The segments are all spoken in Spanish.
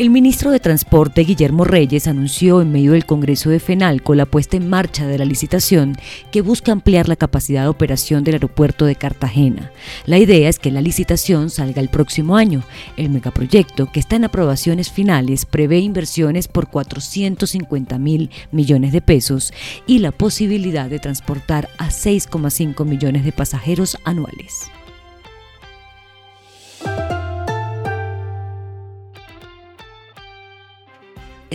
El ministro de Transporte, Guillermo Reyes, anunció en medio del Congreso de FENALCO la puesta en marcha de la licitación que busca ampliar la capacidad de operación del aeropuerto de Cartagena. La idea es que la licitación salga el próximo año. El megaproyecto, que está en aprobaciones finales, prevé inversiones por 450 mil millones de pesos y la posibilidad de transportar a 6,5 millones de pasajeros anuales.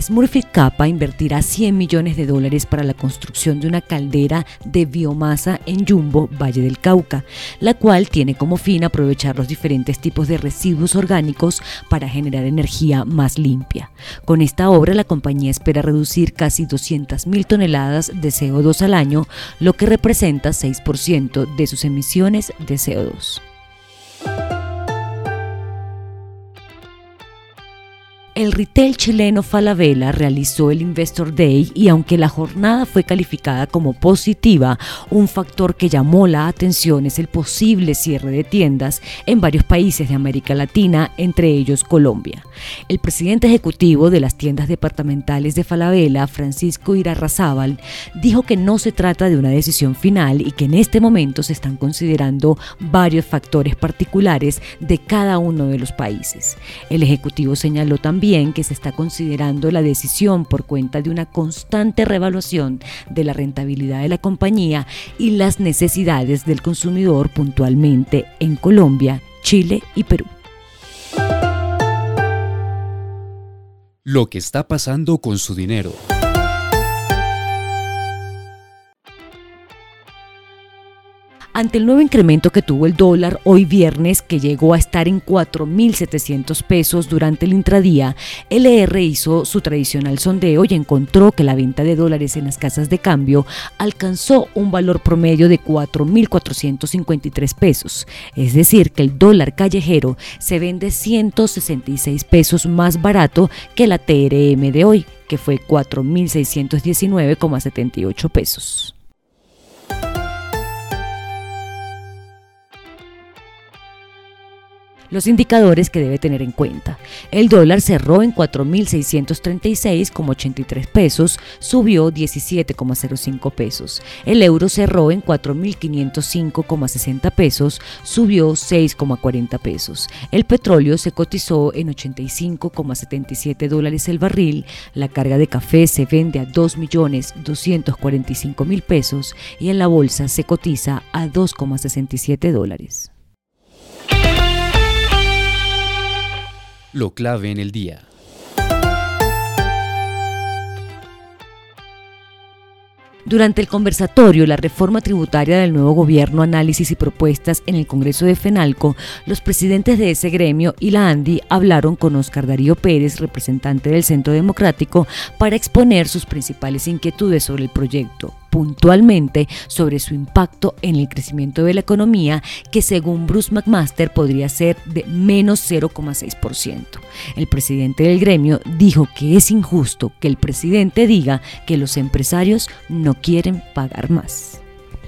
Smurfit Kappa invertirá 100 millones de dólares para la construcción de una caldera de biomasa en Jumbo, Valle del Cauca, la cual tiene como fin aprovechar los diferentes tipos de residuos orgánicos para generar energía más limpia. Con esta obra, la compañía espera reducir casi 200.000 toneladas de CO2 al año, lo que representa 6% de sus emisiones de CO2. El retail chileno Falabella realizó el Investor Day y aunque la jornada fue calificada como positiva, un factor que llamó la atención es el posible cierre de tiendas en varios países de América Latina, entre ellos Colombia. El presidente ejecutivo de las tiendas departamentales de Falabella, Francisco Irarrazábal, dijo que no se trata de una decisión final y que en este momento se están considerando varios factores particulares de cada uno de los países. El ejecutivo señaló también que se está considerando la decisión por cuenta de una constante revaluación de la rentabilidad de la compañía y las necesidades del consumidor puntualmente en Colombia, Chile y Perú. Lo que está pasando con su dinero. Ante el nuevo incremento que tuvo el dólar hoy viernes, que llegó a estar en 4.700 pesos durante el intradía, LR hizo su tradicional sondeo y encontró que la venta de dólares en las casas de cambio alcanzó un valor promedio de 4.453 pesos. Es decir, que el dólar callejero se vende 166 pesos más barato que la TRM de hoy, que fue 4.619,78 pesos. Los indicadores que debe tener en cuenta. El dólar cerró en 4.636,83 pesos, subió 17,05 pesos. El euro cerró en 4.505,60 pesos, subió 6,40 pesos. El petróleo se cotizó en 85,77 dólares el barril. La carga de café se vende a 2.245.000 pesos y en la bolsa se cotiza a 2,67 dólares. Lo clave en el día. Durante el conversatorio La reforma tributaria del nuevo gobierno, análisis y propuestas en el Congreso de FENALCO, los presidentes de ese gremio y la ANDI hablaron con Oscar Darío Pérez, representante del Centro Democrático, para exponer sus principales inquietudes sobre el proyecto puntualmente sobre su impacto en el crecimiento de la economía, que según Bruce McMaster podría ser de menos 0,6%. El presidente del gremio dijo que es injusto que el presidente diga que los empresarios no quieren pagar más.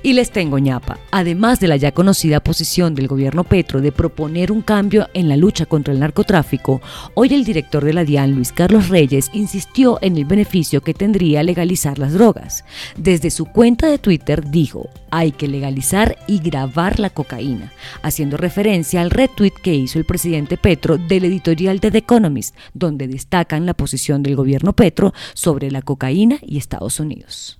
Y les tengo ñapa. Además de la ya conocida posición del gobierno Petro de proponer un cambio en la lucha contra el narcotráfico, hoy el director de la DIAN, Luis Carlos Reyes, insistió en el beneficio que tendría legalizar las drogas. Desde su cuenta de Twitter dijo, hay que legalizar y grabar la cocaína, haciendo referencia al retweet que hizo el presidente Petro del editorial de The Economist, donde destacan la posición del gobierno Petro sobre la cocaína y Estados Unidos.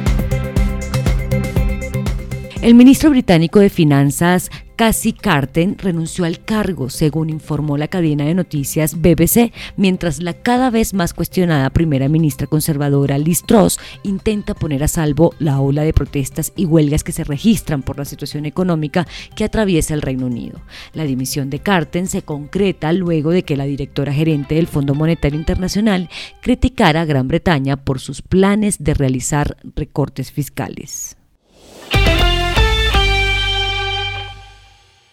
El ministro británico de Finanzas, Cassie Carten, renunció al cargo, según informó la cadena de noticias BBC, mientras la cada vez más cuestionada primera ministra conservadora Liz Truss intenta poner a salvo la ola de protestas y huelgas que se registran por la situación económica que atraviesa el Reino Unido. La dimisión de Carten se concreta luego de que la directora gerente del Fondo Monetario Internacional criticara a Gran Bretaña por sus planes de realizar recortes fiscales.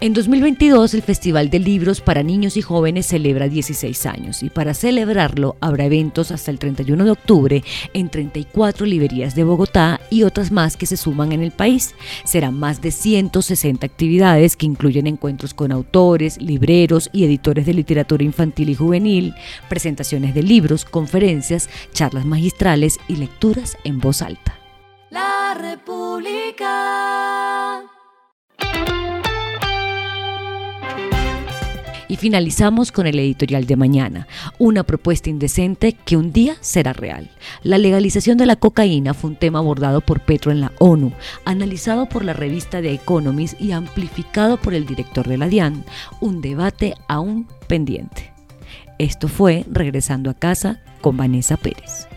En 2022, el Festival de Libros para Niños y Jóvenes celebra 16 años y para celebrarlo habrá eventos hasta el 31 de octubre en 34 librerías de Bogotá y otras más que se suman en el país. Serán más de 160 actividades que incluyen encuentros con autores, libreros y editores de literatura infantil y juvenil, presentaciones de libros, conferencias, charlas magistrales y lecturas en voz alta. La República. Y finalizamos con el editorial de mañana, una propuesta indecente que un día será real. La legalización de la cocaína fue un tema abordado por Petro en la ONU, analizado por la revista The Economist y amplificado por el director de la DIAN, un debate aún pendiente. Esto fue Regresando a casa con Vanessa Pérez.